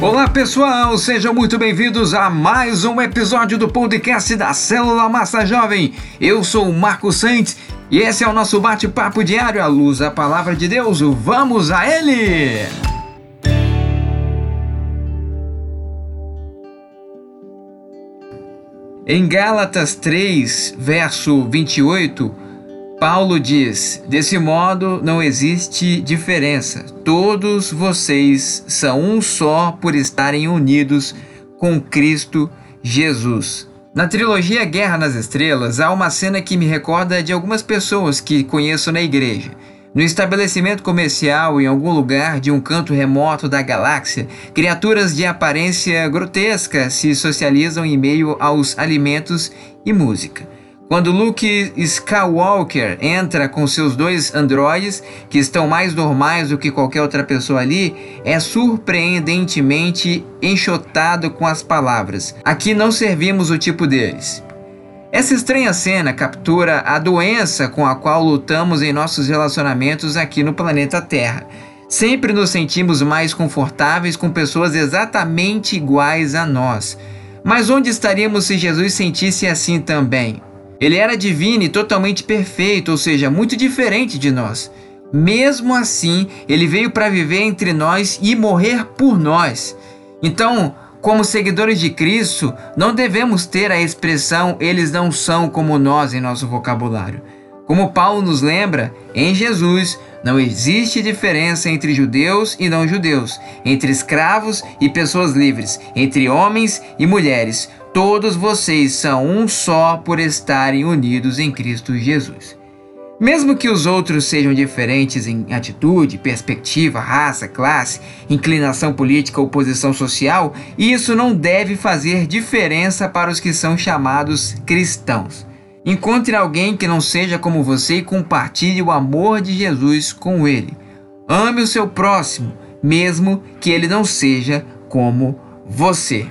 Olá pessoal, sejam muito bem-vindos a mais um episódio do podcast da Célula Massa Jovem. Eu sou o Marco Santos e esse é o nosso bate-papo diário à luz da Palavra de Deus. Vamos a ele! Em Gálatas 3, verso 28, Paulo diz: Desse modo não existe diferença. Todos vocês são um só por estarem unidos com Cristo Jesus. Na trilogia Guerra nas Estrelas, há uma cena que me recorda de algumas pessoas que conheço na igreja. No estabelecimento comercial, em algum lugar de um canto remoto da galáxia, criaturas de aparência grotesca se socializam em meio aos alimentos e música. Quando Luke Skywalker entra com seus dois androides, que estão mais normais do que qualquer outra pessoa ali, é surpreendentemente enxotado com as palavras: Aqui não servimos o tipo deles. Essa estranha cena captura a doença com a qual lutamos em nossos relacionamentos aqui no planeta Terra. Sempre nos sentimos mais confortáveis com pessoas exatamente iguais a nós. Mas onde estaríamos se Jesus sentisse assim também? Ele era divino e totalmente perfeito, ou seja, muito diferente de nós. Mesmo assim, ele veio para viver entre nós e morrer por nós. Então, como seguidores de Cristo, não devemos ter a expressão eles não são como nós em nosso vocabulário. Como Paulo nos lembra, em Jesus não existe diferença entre judeus e não judeus, entre escravos e pessoas livres, entre homens e mulheres. Todos vocês são um só por estarem unidos em Cristo Jesus. Mesmo que os outros sejam diferentes em atitude, perspectiva, raça, classe, inclinação política ou posição social, isso não deve fazer diferença para os que são chamados cristãos. Encontre alguém que não seja como você e compartilhe o amor de Jesus com ele. Ame o seu próximo, mesmo que ele não seja como você.